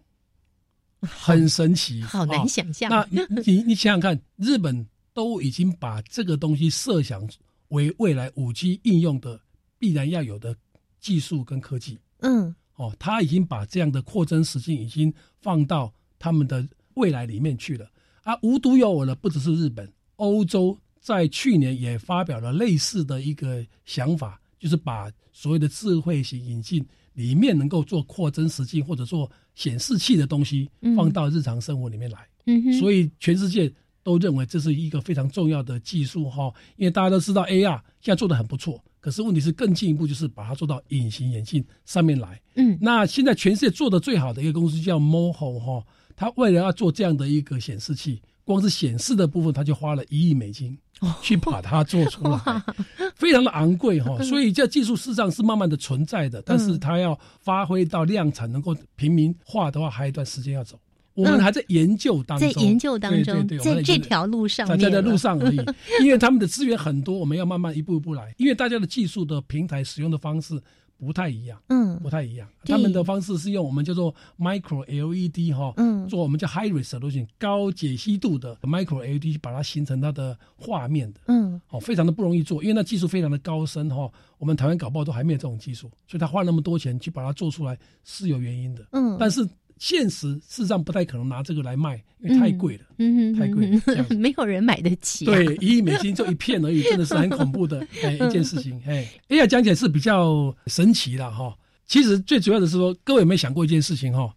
很神奇，好难想象。那你 你想想看，日本。都已经把这个东西设想为未来五 G 应用的必然要有的技术跟科技。嗯，哦，他已经把这样的扩增实境已经放到他们的未来里面去了。啊，无独有偶的，不只是日本，欧洲在去年也发表了类似的一个想法，就是把所谓的智慧型引进里面能够做扩增实境或者做显示器的东西放到日常生活里面来。嗯哼所以全世界。都认为这是一个非常重要的技术哈，因为大家都知道 AR 现在做的很不错，可是问题是更进一步就是把它做到隐形眼镜上面来。嗯，那现在全世界做的最好的一个公司叫 Moho 哈，它为了要做这样的一个显示器，光是显示的部分，它就花了一亿美金去把它做出来，非常的昂贵哈。所以这技术事实上是慢慢的存在的，但是它要发挥到量产，能够平民化的话，还有一段时间要走。我们还在研究当中，在研究当中，在这条路上，在在路上而已。因为他们的资源很多，我们要慢慢一步一步来。因为大家的技术的平台使用的方式不太一样，嗯，不太一样。他们的方式是用我们叫做 micro LED 哈，嗯，做我们叫 high resolution 高解析度的 micro LED，把它形成它的画面的，嗯，哦，非常的不容易做，因为那技术非常的高深哈。我们台湾搞不好都还没有这种技术，所以他花那么多钱去把它做出来是有原因的，嗯，但是。现实事实上不太可能拿这个来卖，因为太贵了，嗯，太贵了，没有人买得起。对，一亿美金就一片而已，真的是很恐怖的 哎一件事情。哎，AI 讲起来是比较神奇的哈。其实最主要的是说，各位有没有想过一件事情哈？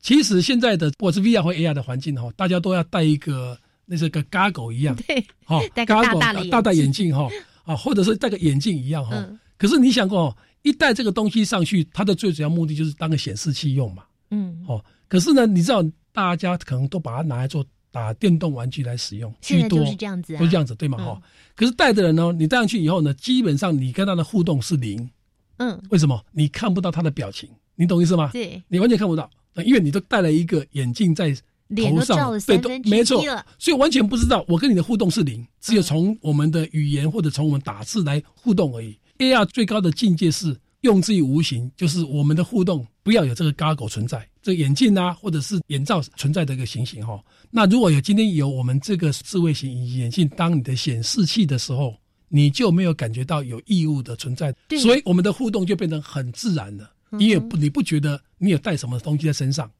其实现在的或是 VR 或 AR 的环境哈，大家都要戴一个那是个 g a g g l e 一样，对，哈，戴个大大大大眼镜哈，啊，或者是戴个眼镜一样哈。可是你想过，一戴这个东西上去，它的最主要目的就是当个显示器用嘛。嗯，哦。可是呢，你知道，大家可能都把它拿来做打电动玩具来使用居多，都是这样子啊都是这样子，对吗？嗯哈、可是带的人呢，你戴上去以后呢，基本上你跟他的互动是零，嗯，为什么？你看不到他的表情，你懂意思吗？对，你完全看不到，呃因为你都戴了一个眼镜在头上，对，没错，所以完全不知道我跟你的互动是零，只有从我们的语言或者从我们打字来互动而已。AR 最高的境界是用之于无形，就是我们的互动不要有这个 goggle 存在，这个眼镜啊或者是眼罩存在的一个情形哈。那如果有今天有我们这个智慧型眼镜当你的显示器的时候，你就没有感觉到有异物的存在，所以我们的互动就变成很自然了。嗯你也不你不觉得你有带什么东西在身上，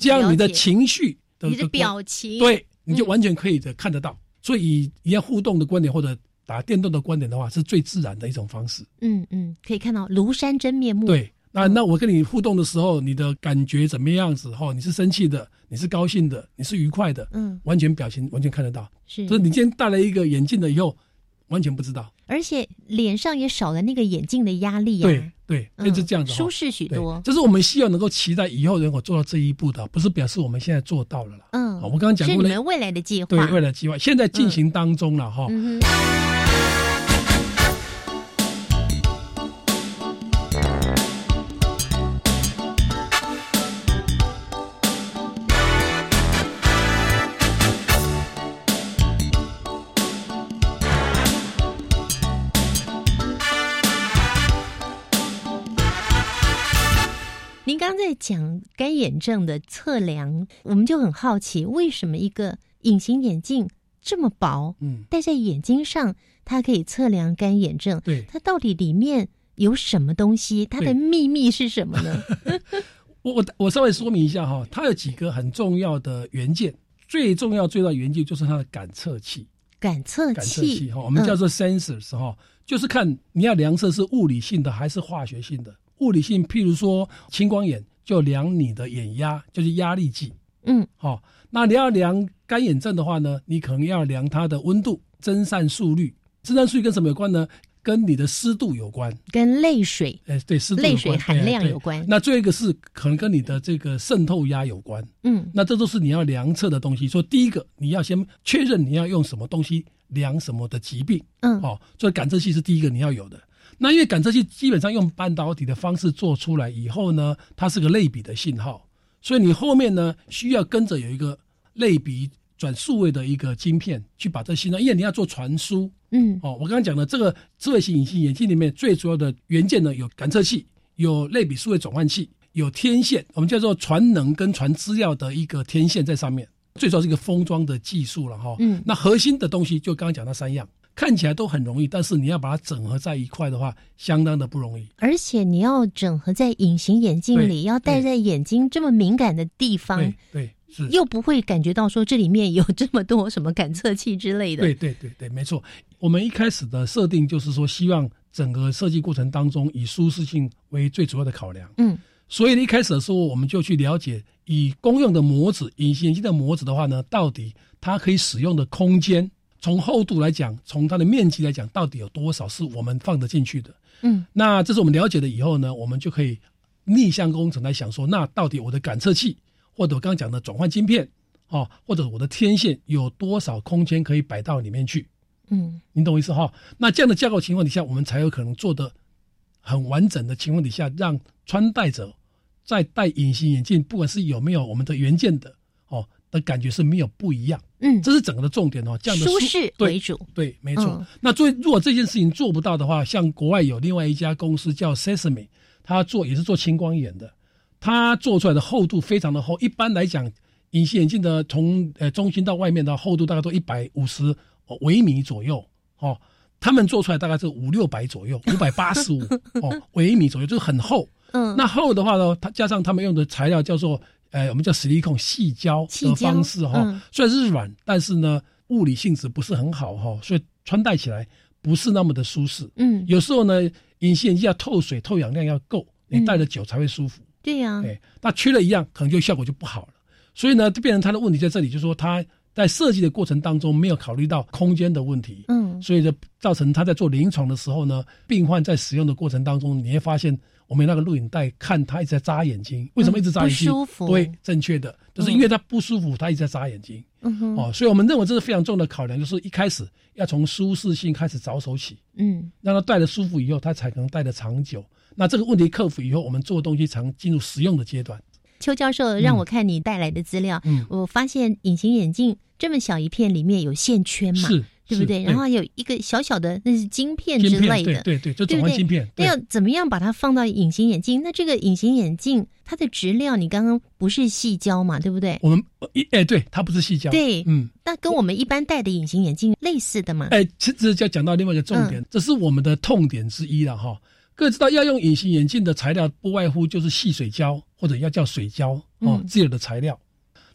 这样你的情绪的你的的表情，对，你就嗯完全可以的看得到。所以以一样互动的观点或者打电动的观点的话，是最自然的一种方式。嗯嗯，可以看到庐山真面目。对，那那我跟你互动的时候，你的感觉怎么样子？哈，你是生气的，你是高兴的，你是愉快的，嗯，完全表情完全看得到。是就是你今天戴了一个眼镜了以后，完全不知道。而且脸上也少了那个眼镜的压力啊。对对，嗯就是这样子哈，舒适许多。这是我们希望能够期待以后能够做到这一步的，不是表示我们现在做到了啦。嗯，好我刚刚讲过你们未来的计划。对，未来计划现在进行当中了哈。嗯干眼症的测量，我们就很好奇，为什么一个隐形眼镜这么薄，嗯，戴在眼睛上，它可以测量干眼症？对，它到底里面有什么东西？它的秘密是什么呢？我我我稍微说明一下哈，它有几个很重要的元件，最重要最重要的元件就是它的感测器。感测感测器器哈，我们叫嗯做 sensors 哈、就是看你要量测是物理性的还是化学性的。物理性，譬如说青光眼，就量你的眼压，就是压力计。嗯，好、那你要量干眼症的话呢，你可能要量它的温度、增散速率。增散速率跟什么有关呢？跟你的湿度有关。跟泪水，哎，对，湿度泪水含量有关那最后一个是可能跟你的这个渗透压有关。嗯那这都是你要量测的东西。所以第一个，你要先确认你要用什么东西量什么的疾病。嗯，哦，所以感测器是第一个你要有的。那因为感测器基本上用半导体的方式做出来以后呢，它是个类比的信号，所以你后面呢需要跟着有一个类比转数位的一个晶片去把这信号，因为你要做传输。嗯，哦，我刚刚讲的这个智慧型隐形眼镜里面最主要的元件呢，有感测器，有类比数位转换器，有天线，我们叫做传能跟传资料的一个天线在上面。最主要是一个封装的技术了哈。嗯那核心的东西就刚刚讲那三样，看起来都很容易，但是你要把它整合在一块的话，相当的不容易。而且你要整合在隐形眼镜里，要戴在眼睛这么敏感的地方对，对是。又不会感觉到说这里面有这么多什么感测器之类的。对对对对，没错。我们一开始的设定就是说，希望整个设计过程当中以舒适性为最主要的考量。嗯，所以一开始的时候，我们就去了解以公用的模子，隐形眼镜的模子的话呢，到底它可以使用的空间，从厚度来讲，从它的面积来讲，到底有多少是我们放得进去的？嗯，那这是我们了解了以后呢，我们就可以逆向工程来想说，那到底我的感测器或者我刚刚讲的转换晶片，哦，或者我的天线有多少空间可以摆到里面去？嗯你懂我意思哈？那这样的架构情况底下，我们才有可能做的很完整的情况底下，让穿戴者在戴隐形眼镜，不管是有没有我们的原件的哦的感觉是没有不一样。嗯，这是整个的重点哦，这样的舒适为主。对，没错。嗯那最如果这件事情做不到的话，像国外有另外一家公司叫 Sesame，他做也是做青光眼的，他做出来的厚度非常的厚。一般来讲，隐形眼镜的从呃中心到外面的厚度大概都一百五十微米左右哦。他们做出来大概是五六百左右，五百八十五哦 微米左右，就是很厚。嗯，那厚的话呢，它加上他们用的材料叫做呃，我们叫实力控细胶的方式哈、嗯虽然是软，但是呢物理性质不是很好哈、所以穿戴起来不是那么的舒适。嗯，有时候呢，隐形眼镜要透水、透氧量要够，你嗯戴的久才会舒服。对呀、哎，那缺了一样，可能就效果就不好了。所以呢，就变成它的问题在这里，就是说它在设计的过程当中没有考虑到空间的问题。嗯哦，所以就造成他在做临床的时候呢，病患在使用的过程当中，你会发现我们那个录影带看他一直在眨眼睛，为什么一直眨眼睛？不舒服。对，正确的，就是因为他不舒服，他一直在眨眼睛。嗯哼，哦，所以我们认为这是非常重要的考量，就是一开始要从舒适性开始着手起，嗯。让他戴的舒服以后，他才能戴的长久。那这个问题克服以后，我们做东西才能进入实用的阶段。邱教授让我看你带来的资料，嗯。我发现隐形眼镜这么小一片里面有线圈嘛，是对不对？然后有一个小小的那是晶片之类的，对对对就不转换晶片对那要怎么样把它放到隐形眼镜？那这个隐形眼镜它的质料，你刚刚不是细胶嘛，对不对？我们呃一哎，对，它不是细胶，对，嗯，那跟我们一般戴的隐形眼镜类似的嘛？哎，其实就要讲到另外一个重嗯点，这是我们的痛点之一了哈。各位知道，要用隐形眼镜的材料不外乎就是细水胶或者要叫水胶哦嗯，自有的材料。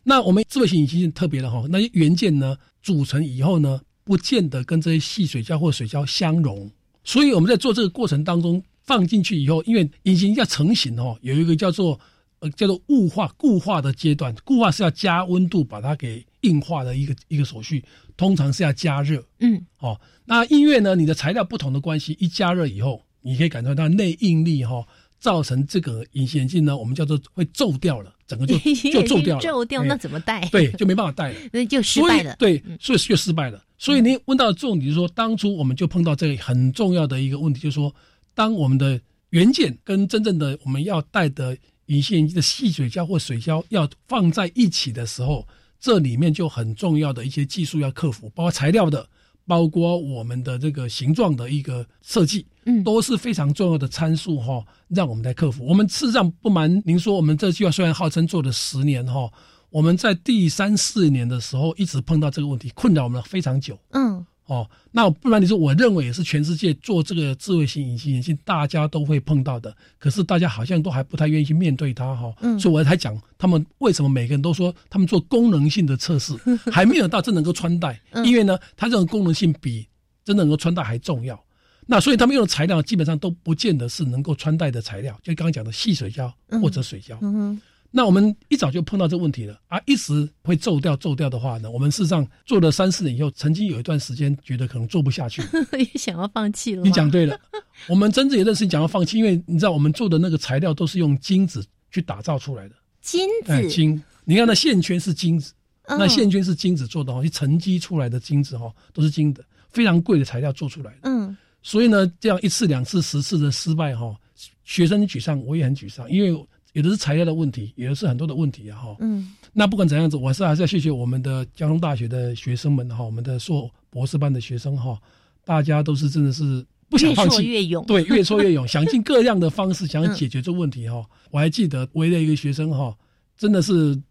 那我们智慧型隐形眼镜特别的哈，那些元件呢组成以后呢，不见得跟这些细水胶或水胶相融，所以我们在做这个过程当中放进去以后，因为隐形要成型哦，有一个叫做呃叫做雾化固化的阶段，固化是要加温度把它给硬化的一个一个手续，通常是要加热。嗯，哦，那因为呢，你的材料不同的关系，一加热以后，你可以感受到内应力哈、造成这个隐形眼镜呢，我们叫做会皱掉了，整个就 就皱掉了，皱掉哎那怎么带？对，就没办法带了。那就失败了。对，所以就失败了。所以您问到的重点就是说，当初我们就碰到这个很重要的一个问题，就是说，当我们的原件跟真正的我们要带的隐形眼镜的细水胶或水胶要放在一起的时候，这里面就很重要的一些技术要克服，包括材料的，包括我们的这个形状的一个设计，嗯，都是非常重要的参数哈、让我们来克服。我们事实上不瞒您说，我们这计划虽然号称做了十年哈、我们在第三四年的时候一直碰到这个问题，困扰我们非常久。嗯，哦，那不然你说，我认为也是全世界做这个智慧型隐形眼镜，大家都会碰到的。可是大家好像都还不太愿意去面对它哈、嗯所以我才讲他们为什么每个人都说他们做功能性的测试，还没有到真能够穿戴，嗯因为呢，它这种功能性比真的能够穿戴还重要。那所以他们用的材料基本上都不见得是能够穿戴的材料，就刚刚讲的细水胶或者水胶。嗯那我们一早就碰到这个问题了。啊，一时会皱掉皱掉的话呢，我们事实上做了三四年以后，曾经有一段时间觉得可能做不下去。也想要放弃了。你讲对了，我们真正有段时间讲要放弃，因为你知道我们做的那个材料都是用金子去打造出来的，金哎，子，金，你看那线圈是金子，嗯。那线圈是金子做的哈，是沉积出来的金子哈，都是金的，非常贵的材料做出来的。嗯。所以呢，这样一次、两次、十次的失败哈，学生沮丧，我也很沮丧，因为有的是材料的问题，有的是很多的问题啊哈。嗯那不管怎样子，我是还是要谢谢我们的交通大学的学生们哈，我们的硕博士班的学生哈，大家都是真的是不想放弃，越挫越勇对，越挫越勇，想尽各样的方式想解决这个问题哈。我还记得唯一的一个学生哈，真的是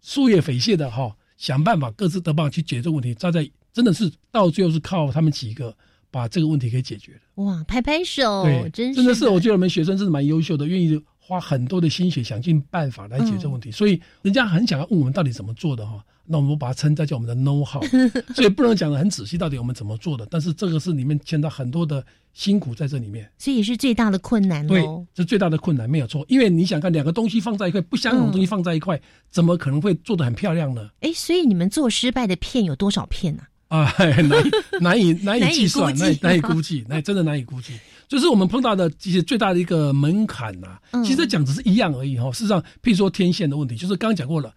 树叶匪懈的哈，想办法各自得办法去解决这个问题，站在真的是到最后是靠他们几个把这个问题给解决了。哇，拍拍手，对，哦真真的是，我觉得我们学生真的蛮优秀的，愿意花很多的心血，想尽办法来解决这个问题。所以人家很想要问我们到底怎么做的哈，那我们把它称在叫我们的 know how，所以不能讲的很仔细，到底我们怎么做的。但是这个是里面牵到很多的辛苦在这里面。所以也是最大的困难对喽。，这最大的困难没有错，因为你想看两个东西放在一块，不相同的东西放在一块，怎么可能会做的很漂亮呢？哎，所以你们做失败的片有多少片呢？啊，难以难以难以计算，难 难以估计，那真的难以估计。就是我们碰到的其实最大的一个门槛呐、嗯其实讲只是一样而已哈、事实上，譬如说天线的问题，就是刚刚讲过了，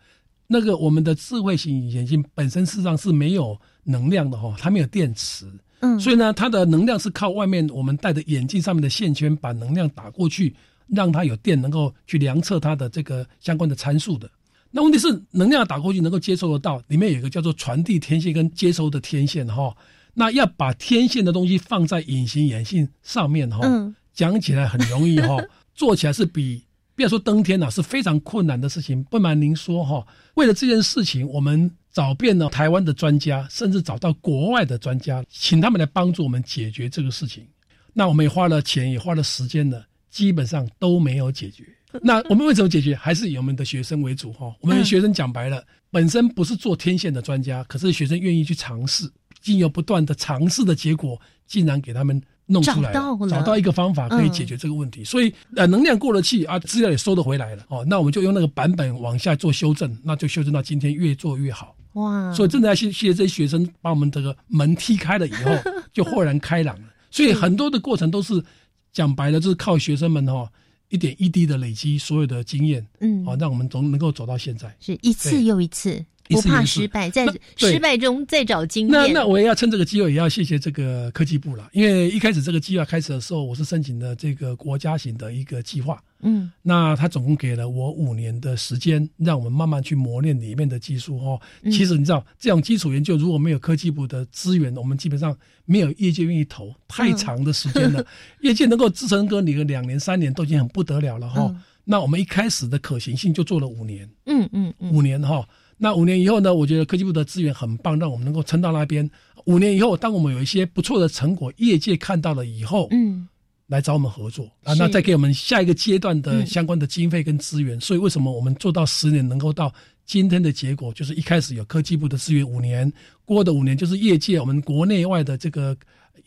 那个我们的智慧型眼镜本身事实上是没有能量的哈、它没有电池，嗯所以呢，它的能量是靠外面我们戴的眼镜上面的线圈把能量打过去，让它有电能够去量测它的这个相关的参数的。那问题是能量打过去能够接收得到，里面有一个叫做传递天线跟接收的天线哈。那要把天线的东西放在隐形眼镜上面哈，嗯讲起来很容易哈，做起来是比不要说登天了、是非常困难的事情。不瞒您说哈，为了这件事情，我们找遍了台湾的专家，甚至找到国外的专家，请他们来帮助我们解决这个事情。那我们也花了钱，也花了时间了，基本上都没有解决。那我们为什么解决？还是以我们的学生为主哈。我们的学生讲白了，本身不是做天线的专家，可是学生愿意去尝试，经由不断的尝试的结果，竟然给他们弄出来找到了找到一个方法可以解决这个问题。所以呃，能量过了气啊，资料也收得回来了哦，那我们就用那个版本往下做修正，那就修正到今天越做越好。哇！所以真的要谢谢这些学生把我们这个门踢开了以后，就豁然开朗了。所以很多的过程都是讲白了，就是靠学生们哈一点一滴的累积所有的经验，嗯，哦，让我们总能够走到现在，是一次又一次。不怕失败，在失败中再找经验。那那我也要趁这个机会，也要谢谢这个科技部了。因为一开始这个计划开始的时候，我是申请的这个国家型的一个计划。嗯，那他总共给了我五年的时间，让我们慢慢去磨练里面的技术。哦，其实你知道，这种基础研究如果没有科技部的资源，我们基本上没有业界愿意投。太长的时间了，业界能够支撑个你个两年、三年都已经很不得了了哈。那我们一开始的可行性就做了五年。嗯嗯嗯，五年哈。那五年以后呢？我觉得科技部的资源很棒，让我们能够撑到那边。五年以后，当我们有一些不错的成果，业界看到了以后，嗯，来找我们合作啊，那再给我们下一个阶段的相关的经费跟资源。所以，为什么我们做到十年能够到今天的结果，就是一开始有科技部的资源五年，过的五年就是业界我们国内外的这个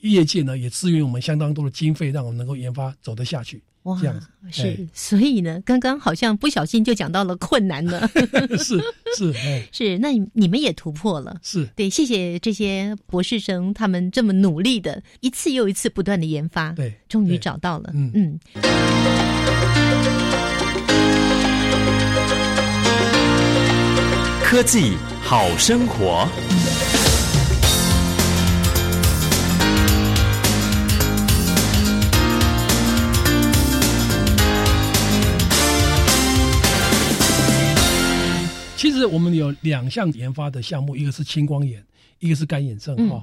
业界呢，也支援我们相当多的经费，让我们能够研发走得下去。哇，这样是，所以呢，刚刚好像不小心就讲到了困难呢。是是是，那你们也突破了。是对，谢谢这些博士生，他们这么努力的，一次又一次不断的研发，对，终于找到了。嗯嗯。科技好生活。其实我们有两项研发的项目，一个是青光眼，一个是干眼症哈。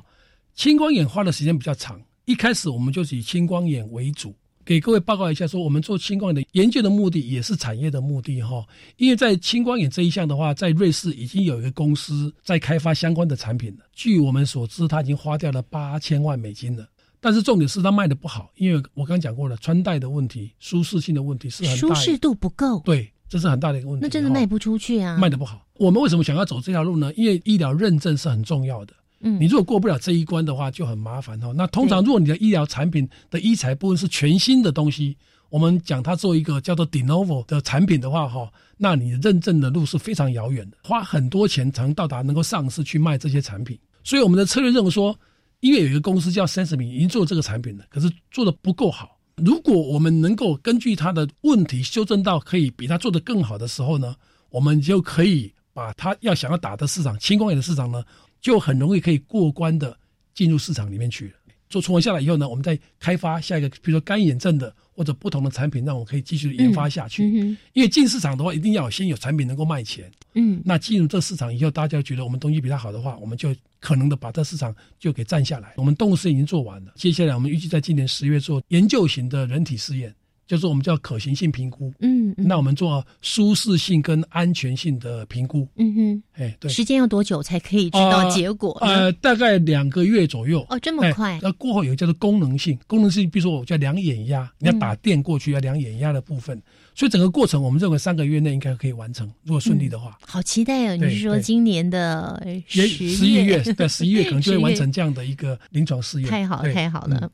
青光眼花的时间比较长，一开始我们就以青光眼为主。给各位报告一下，说我们做青光眼的研究的目的也是产业的目的哈。因为在青光眼这一项的话，在瑞士已经有一个公司在开发相关的产品了。据我们所知，他已经花掉了八千万美金了。但是重点是他卖的不好，因为我刚讲过了，穿戴的问题、舒适性的问题是很大，舒适度不够。对。这是很大的一个问题，那真的卖不出去啊，卖的不好。我们为什么想要走这条路呢？因为医疗认证是很重要的。嗯，你如果过不了这一关的话，就很麻烦哦。那通常如果你的医疗产品的医材部分是全新的东西，我们讲它做一个叫做 de novo 的产品的话，哈，那你认证的路是非常遥远的，花很多钱才能到达能够上市去卖这些产品。所以我们的策略认为说，因为有一个公司叫 Sensemin 已经做这个产品了，可是做的不够好。如果我们能够根据他的问题修正到可以比他做得更好的时候呢，我们就可以把他要想要打的市场，轻工业的市场呢，就很容易可以过关的进入市场里面去。做存活下来以后呢，我们再开发下一个，比如说干眼症的或者不同的产品，让我可以继续研发下去。因为进市场的话，一定要先有产品能够卖钱。嗯，那进入这市场以后，大家觉得我们东西比较好的话，我们就可能的把这市场就给占下来。我们动物实验已经做完了，接下来我们预计在今年十月做研究型的人体试验。就是我们叫可行性评估，嗯，那我们做舒适性跟安全性的评估，嗯哼，哎，对，时间要多久才可以知道结果？呃，大概两个月左右。哦，这么快？那过后有叫做功能性，功能性，比如说我叫量眼压，你要打电过去要量眼压的部分，所以整个过程我们认为三个月内应该可以完成，如果顺利的话。好期待哦！你是说今年的十十一月？对，十一月可能就会完成 这样的一个临床试验。太好，太好了。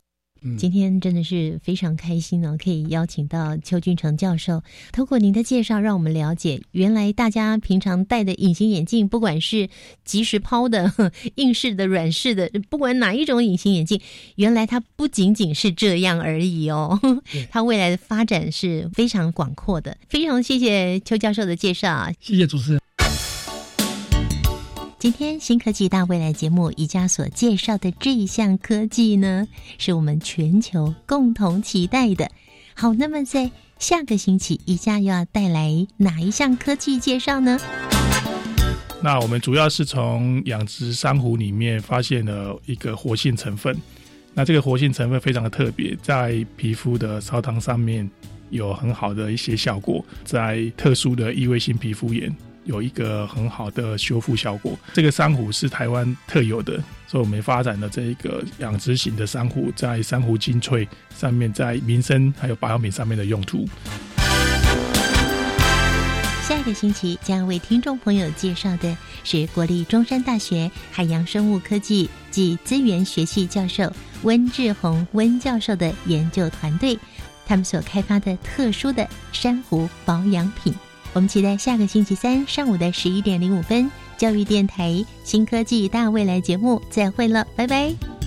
今天真的是非常开心呢，可以邀请到邱俊成教授，通过您的介绍，让我们了解原来大家平常戴的隐形眼镜，不管是即时抛的、硬式的、软式的，不管哪一种隐形眼镜，原来它不仅仅是这样而已哦，它未来的发展是非常广阔的。非常谢谢邱教授的介绍啊，谢谢主持人。今天新科技大未来节目宜家所介绍的这一项科技呢，是我们全球共同期待的。好，那么在下个星期宜家又要带来哪一项科技介绍呢？那我们主要是从养殖珊瑚里面发现了一个活性成分，那这个活性成分非常的特别，在皮肤的烧烫上面有很好的一些效果，在特殊的异位性皮肤炎。有一个很好的修复效果。这个珊瑚是台湾特有的，所以我们发展的这一个养殖型的珊瑚，在珊瑚精粹上面，在民生还有保养品上面的用途。下一个星期将为听众朋友介绍的是国立中山大学海洋生物科技及资源学系教授温志宏温教授的研究团队，他们所开发的特殊的珊瑚保养品。我们期待下个星期三上午的十一点零五分教育电台新科技大未来节目再会了拜拜。